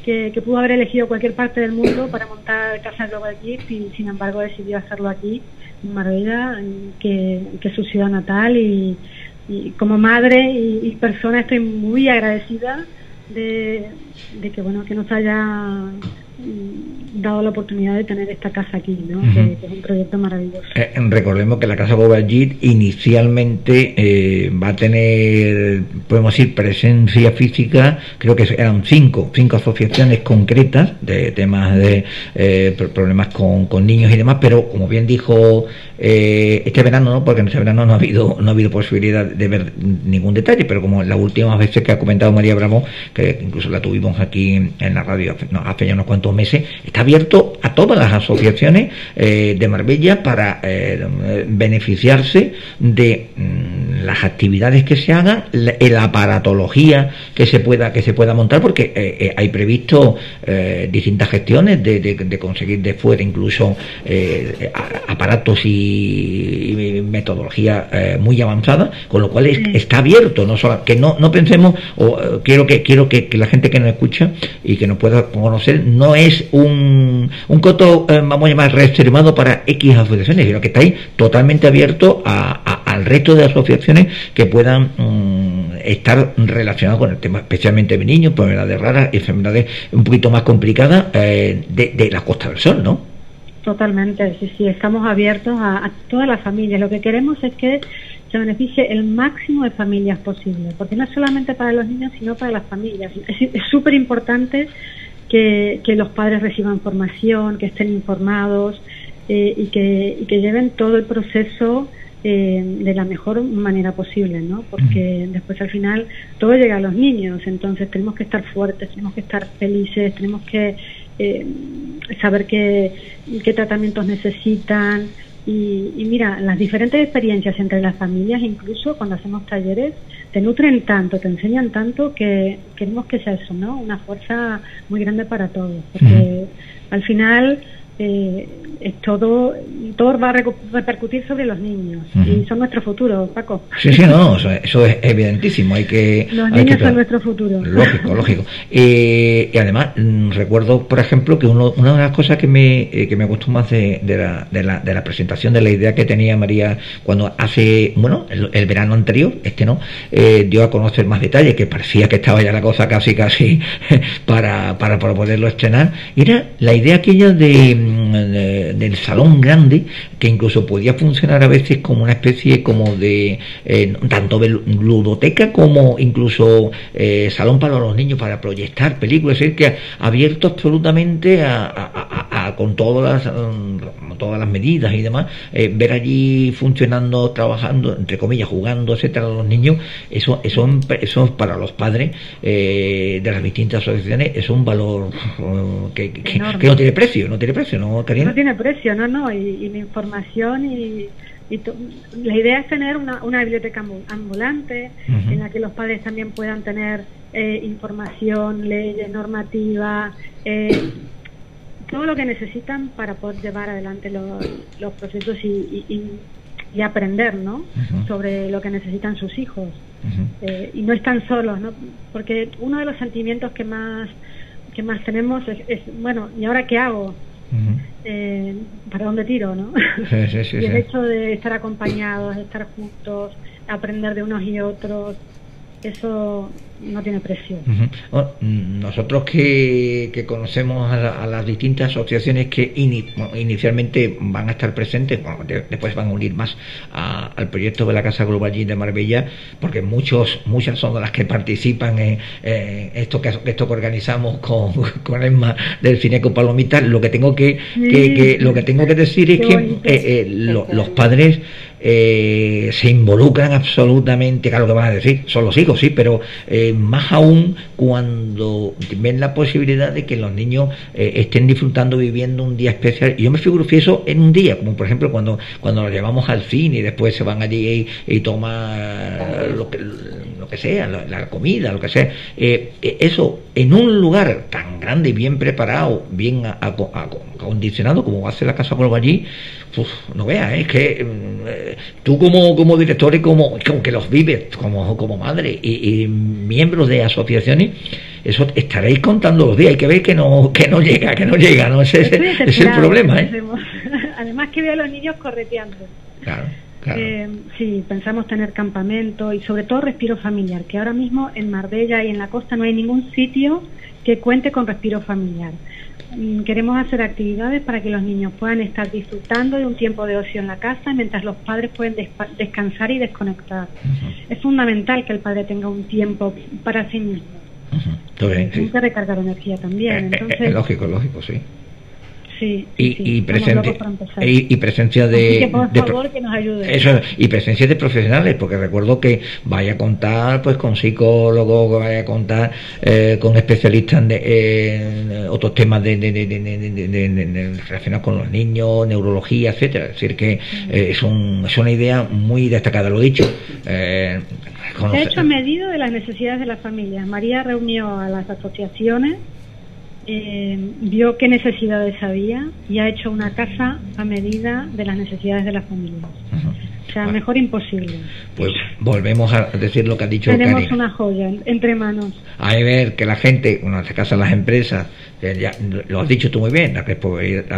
que, pudo haber elegido cualquier parte del mundo para montar Casa Global Gift y sin embargo decidió hacerlo aquí, en Marbella, que, que es su ciudad natal y, como madre y, y, persona estoy muy agradecida de, de que bueno que nos haya dado la oportunidad de tener esta casa aquí, ¿no? que, es un proyecto maravilloso. Eh, recordemos que la Casa Bobagit inicialmente eh, va a tener, podemos decir, presencia física, creo que eran cinco, cinco asociaciones concretas de temas de eh, problemas con, con, niños y demás, pero como bien dijo este verano, ¿no? porque en este verano no ha habido no ha habido posibilidad de ver ningún detalle, pero como las últimas veces que ha comentado María Bravo, que incluso la tuvimos aquí en la radio hace ya unos cuantos meses, está abierto a todas las asociaciones eh, de Marbella para eh, beneficiarse de mm, las actividades que se hagan, la, la, aparatología que se pueda que se pueda montar, porque eh, hay previsto distintas gestiones de, conseguir de fuera incluso aparatos y, metodología muy avanzada, con lo cual está abierto, no solo que no, no pensemos, o quiero que quiero que, que la gente que nos escucha y que nos pueda conocer no es un, un coto, eh, vamos a llamar, reservado para X asociaciones, sino que está ahí totalmente abierto al resto de asociaciones que puedan mm, estar relacionadas con el tema, especialmente de niños, enfermedades raras, enfermedades un poquito más complicadas eh, de, la Costa del Sol, ¿no? Totalmente, sí, sí, estamos abiertos a, todas las familias. Lo que queremos es que se beneficie el máximo de familias posible, porque no es solamente para los niños, sino para las familias. Es súper importante que, los padres reciban formación, que estén informados eh, y, que, y que lleven todo el proceso eh, de la mejor manera posible, ¿no? Porque después al final todo llega a los niños, entonces tenemos que estar fuertes, tenemos que estar felices, tenemos que eh, saber qué, qué tratamientos necesitan, y, mira, las diferentes experiencias entre las familias, incluso cuando hacemos talleres, te nutren tanto, te enseñan tanto que queremos que sea eso, ¿no? Una fuerza muy grande para todos, porque al final eh, es todo, todo va a repercutir sobre los niños y son nuestro futuro, Paco. Sí, sí, no, eso, es evidentísimo. Hay que, los niños son nuestro futuro. Lógico, lógico. y además, mm, recuerdo, por ejemplo, que uno, una de las cosas que me, eh, que me gustó más de, de, la, de, la, de la presentación, de la idea que tenía María cuando hace, bueno, el, verano anterior, este no, eh, dio a conocer más detalles, que parecía que estaba ya la cosa casi, casi para, para, para poderlo estrenar, era la idea aquella de del salón grande que incluso podía funcionar a veces como una especie como de eh, tanto de ludoteca como incluso eh, salón para los niños para proyectar películas, es decir, que abierto absolutamente a, con todas las, mm, todas las medidas y demás, eh, ver allí funcionando, trabajando, entre comillas, jugando, etcétera, los niños, eso, eso, eso para los padres de las distintas asociaciones es un valor que, que, no tiene precio, no tiene precio, ¿no, No tiene precio, no, no, y, la información y, la idea es tener una, una biblioteca ambulante en la que los padres también puedan tener eh, información, leyes, normativa, eh, todo lo que necesitan para poder llevar adelante los, los procesos y, y, aprender ¿no? sobre lo que necesitan sus hijos. Eh, y no están solos, ¿no? porque uno de los sentimientos que más que más tenemos es, bueno, ¿y ahora qué hago? eh, ¿Para dónde tiro, no? y el hecho de estar acompañados, de estar juntos, aprender de unos y otros, eso no tiene precio. nosotros que, conocemos a, las distintas asociaciones que inicialmente van a estar presentes, después van a unir más al proyecto de la Casa Global de Marbella, porque muchos muchas son las que participan en, esto que esto que organizamos con, con Emma del Cineco Palomita. Lo que tengo que, lo que tengo que decir es que eh, eh, los padres eh, se involucran absolutamente, claro que van a decir, son los hijos, sí, pero eh, más aún cuando ven la posibilidad de que los niños eh, estén disfrutando, viviendo un día especial. Y yo me figuro eso en un día, como por ejemplo cuando, cuando los llevamos al cine y después se van allí y, toman lo que, lo que sea, la, comida, lo que sea. eso en un lugar tan grande y bien preparado, bien acondicionado como hace la Casa Polvo allí, no veas, es que mm, tú como, como director y como, como, que los vives como, como madre y, miembros de asociaciones, eso estaréis contando los días, hay que ver que no, que no llega, que no llega, ¿no? Ese, es el problema, ¿eh? Además que veo a los niños correteando. Claro. Claro. Eh, sí, pensamos tener campamento y sobre todo respiro familiar, que ahora mismo en Marbella y en la costa no hay ningún sitio que cuente con respiro familiar. Mm, queremos hacer actividades para que los niños puedan estar disfrutando de un tiempo de ocio en la casa mientras los padres pueden descansar y desconectar. Es fundamental que el padre tenga un tiempo para sí mismo. Uh que recargar energía también. Eh, eh, lógico, lógico, sí y, y, y, presencia de, Eso, y presencia de profesionales, porque recuerdo que vaya a contar pues con psicólogos, que vaya a contar eh, con especialistas en, otros temas de, relacionados con los niños, neurología, etcétera. Es decir, que eh, es, un, es una idea muy destacada, lo dicho. Eh, Se ha hecho a medida de las necesidades de las familias. María reunió a las asociaciones eh, vio qué necesidades había y ha hecho una casa a medida de las necesidades de las familias. O sea, mejor imposible. Pues volvemos a decir lo que ha dicho Tenemos una joya entre manos. Hay ver que la gente, en este caso las empresas, lo has dicho tú muy bien, la,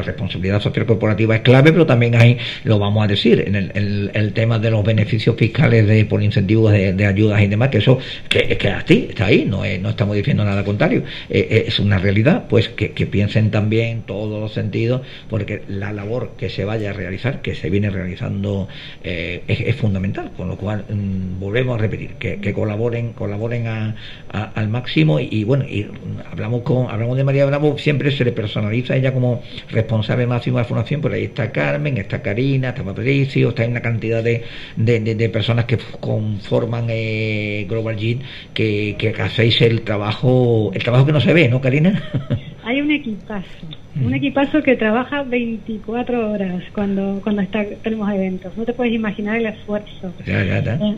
responsabilidad social corporativa es clave, pero también hay, lo vamos a decir, en el, tema de los beneficios fiscales de, por incentivos de, ayudas y demás, que eso que, que así, está ahí, no, no estamos diciendo nada contrario, eh, eh, es una realidad, pues que, piensen también todos los sentidos, porque la labor que se vaya a realizar, que se viene realizando, eh, es, fundamental, con lo cual mm, volvemos a repetir, que, colaboren, colaboren al máximo y, bueno, y hablamos con, hablamos de María Siempre se le personaliza ella como responsable máximo de la fundación, por ahí está Carmen, está Karina, está Patricio, está una cantidad de, de, personas que conforman eh, Global Gene que, que hacéis el trabajo, el trabajo que no se ve, ¿no, Karina? Hay un equipazo, un mm. equipazo que trabaja 24 horas cuando, cuando está, tenemos eventos. No te puedes imaginar el esfuerzo.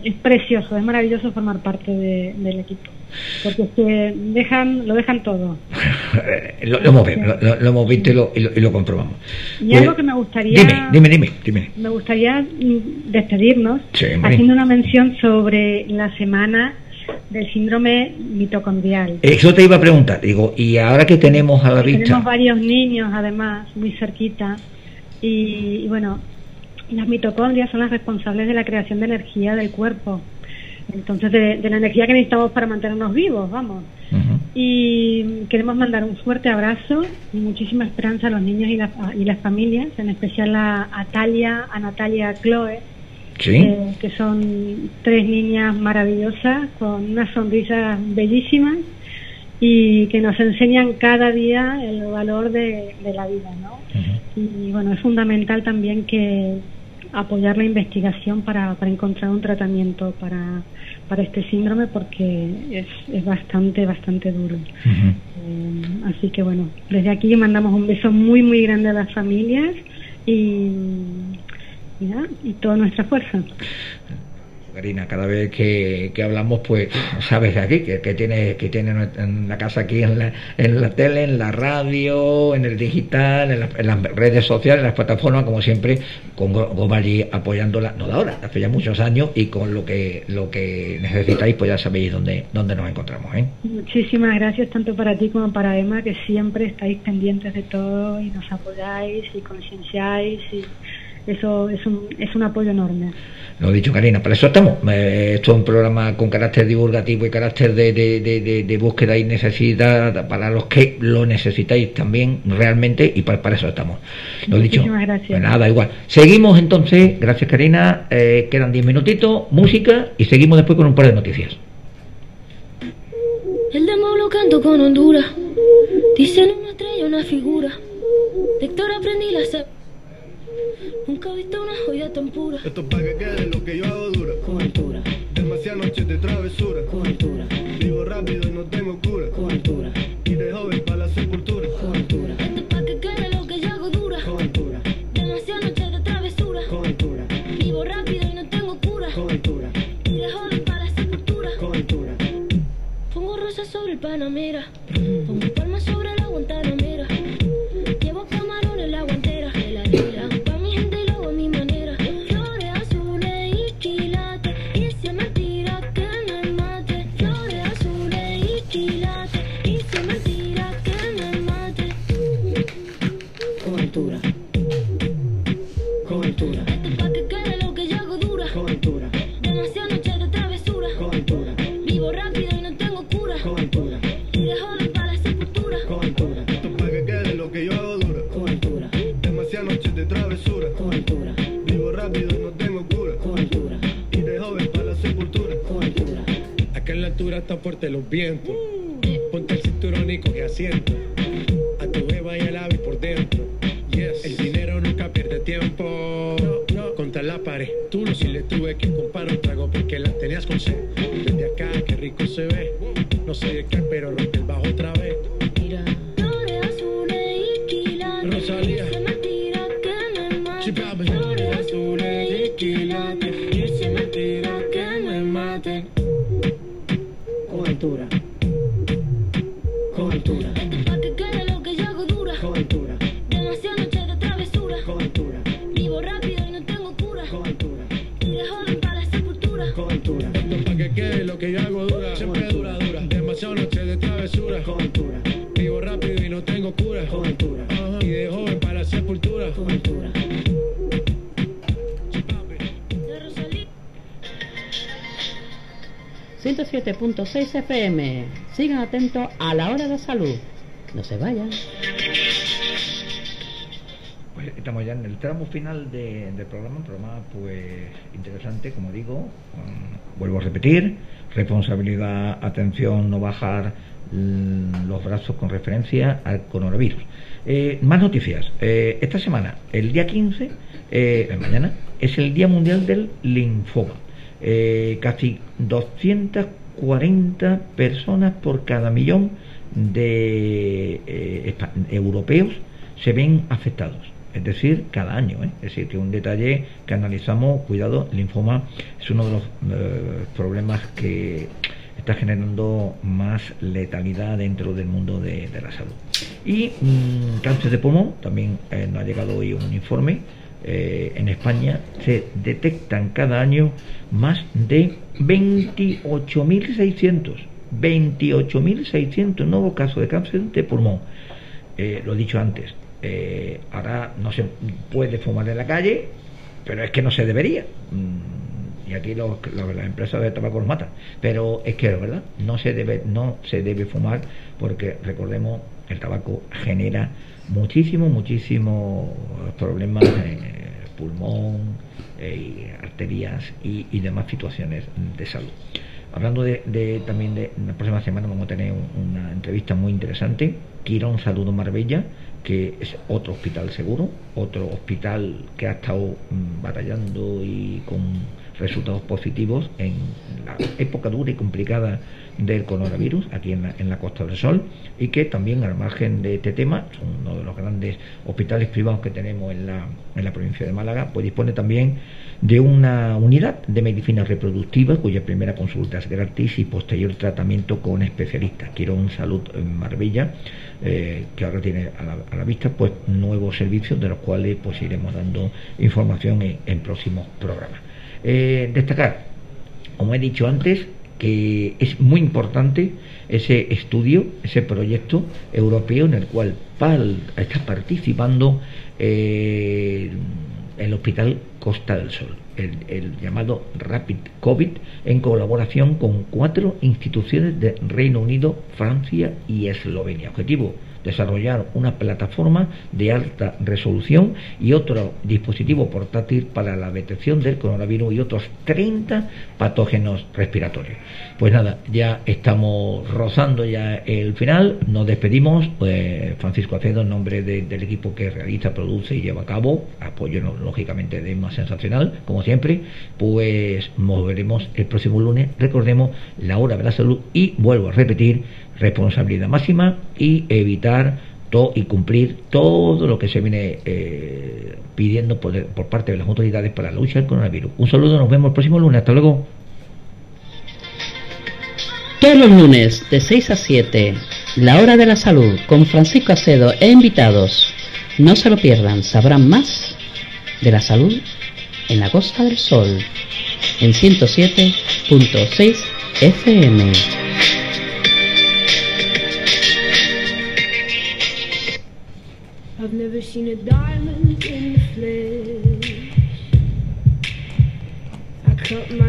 Es, precioso, es maravilloso formar parte del equipo. porque es que dejan, lo dejan todo. lo, hemos, visto y lo, y lo, comprobamos. Y pues, algo que me gustaría... Dime, dime, dime. Me gustaría despedirnos haciendo una mención sobre la semana del síndrome mitocondrial. Eso te iba a preguntar, digo, y ahora que tenemos a la vista... Tenemos varios niños, además, muy cerquita, y, bueno, las mitocondrias son las responsables de la creación de energía del cuerpo, entonces de, la energía que necesitamos para mantenernos vivos, vamos. Y queremos mandar un fuerte abrazo y muchísima esperanza a los niños y, y las familias, en especial a, a Talia, a Natalia, a Chloe, eh, que son tres niñas maravillosas con unas sonrisas bellísimas y que nos enseñan cada día el valor de, la vida, ¿no? Y bueno, es fundamental también que apoyar la investigación para, para encontrar un tratamiento para, para este síndrome porque es, es bastante, bastante duro. Eh, así que bueno, desde aquí mandamos un beso muy, muy grande a las familias y y toda nuestra fuerza. Karina, cada vez que, hablamos, pues sabes aquí que, que tiene que tiene en la casa aquí en la, en la tele, en la radio, en el digital, en, las redes sociales, en las plataformas, como siempre, con Goma allí apoyándola, no de ahora, hace ya muchos años y con lo que lo que necesitáis, pues ya sabéis dónde dónde nos encontramos. ¿eh? Muchísimas gracias tanto para ti como para Emma, que siempre estáis pendientes de todo y nos apoyáis y concienciáis y eso es un, es un apoyo enorme. Lo he dicho, Karina, para eso estamos. Eh, esto es un programa con carácter divulgativo y carácter de, de, búsqueda y necesidad para los que lo necesitáis también realmente y para, eso estamos. Lo he dicho. gracias. Pues nada, igual. Seguimos entonces, gracias Karina, eh, quedan 10 minutitos, música y seguimos después con un par de noticias. El demo lo canto con Honduras, dicen una estrella, una figura. De Héctor aprendí la Nunca he visto una joya tan pura. Esto es para que quede lo que yo hago dura. Con altura. Demasiadas noches de travesura. Con altura. Vivo rápido y no tengo cura. Con altura. Y de joven para la sepultura. Con altura. Esto es para que quede lo que yo hago dura. Con altura. Demasiadas noches de travesura. Con altura. Vivo rápido y no tengo cura. Con altura. Y de joven para la sepultura. Con altura. Pongo rosas sobre el panamera. Fuerte 106 FM. Sigan atentos a la hora de salud. No se vayan. Pues estamos ya en el tramo final del programa, un programa pues interesante, como digo, vuelvo a repetir, responsabilidad, atención, no bajar mm, los brazos con referencia al coronavirus. Eh, más noticias. Eh, esta semana, el día 15, eh, mañana, es el Día Mundial del Linfoma. casi 200 40 personas por cada millón de eh, europeos se ven afectados. Es decir, cada año. ¿eh? Es decir, que un detalle que analizamos, cuidado, el linfoma es uno de los eh, problemas que está generando más letalidad dentro del mundo de, la salud. Y mm, cáncer de pulmón, también nos ha llegado hoy un informe eh, en España se detectan cada año más de 28.600 28.600 nuevos casos de cáncer de pulmón. Eh, lo he dicho antes, eh, ahora no se puede fumar en la calle, pero es que no se debería. Mm, y aquí los, las empresas de tabaco los matan. Pero es que, ¿verdad? No se debe, no se debe fumar porque, recordemos, el tabaco genera muchísimo, muchísimos problemas en pulmón, eh, arterias y, demás situaciones de salud. Hablando de, también de la próxima semana vamos a tener un- una entrevista muy interesante. Quirón Saludo Marbella, que es otro hospital seguro, otro hospital que ha estado mm, batallando y con resultados positivos en la época dura y complicada del coronavirus aquí en la, en la Costa del Sol y que también al margen de este tema son uno de los grandes hospitales privados que tenemos en la, en la provincia de Málaga pues dispone también de una unidad de medicina reproductiva cuya primera consulta es gratis y posterior tratamiento con especialistas. Quiero un salud en Marbella eh, que ahora tiene a la, a la vista pues nuevos servicios de los cuales pues iremos dando información en, próximos programas. Eh, destacar, como he dicho antes, que es muy importante ese estudio, ese proyecto europeo en el cual está participando eh, el Hospital Costa del Sol, el, el llamado Rapid COVID, en colaboración con cuatro instituciones de Reino Unido, Francia y Eslovenia. Objetivo, desarrollar una plataforma de alta resolución y otro dispositivo portátil para la detección del coronavirus y otros 30 patógenos respiratorios. Pues nada, ya estamos rozando ya el final, nos despedimos, pues Francisco Acedo en nombre de- del equipo que realiza, produce y lleva a cabo, apoyo lógicamente de más sensacional, como siempre, pues nos veremos el próximo lunes, recordemos la hora de la salud y vuelvo a repetir, responsabilidad máxima y evitar to- y cumplir todo lo que se viene eh, pidiendo por, por parte de las autoridades para la lucha del coronavirus. Un saludo, nos vemos el próximo lunes, hasta luego. Todos los lunes de 6 a 7, la hora de la salud con Francisco Acedo e invitados. No se lo pierdan, sabrán más de la salud en la Costa del Sol, en 107.6 FM. I've never seen a diamond in the flesh. I cut my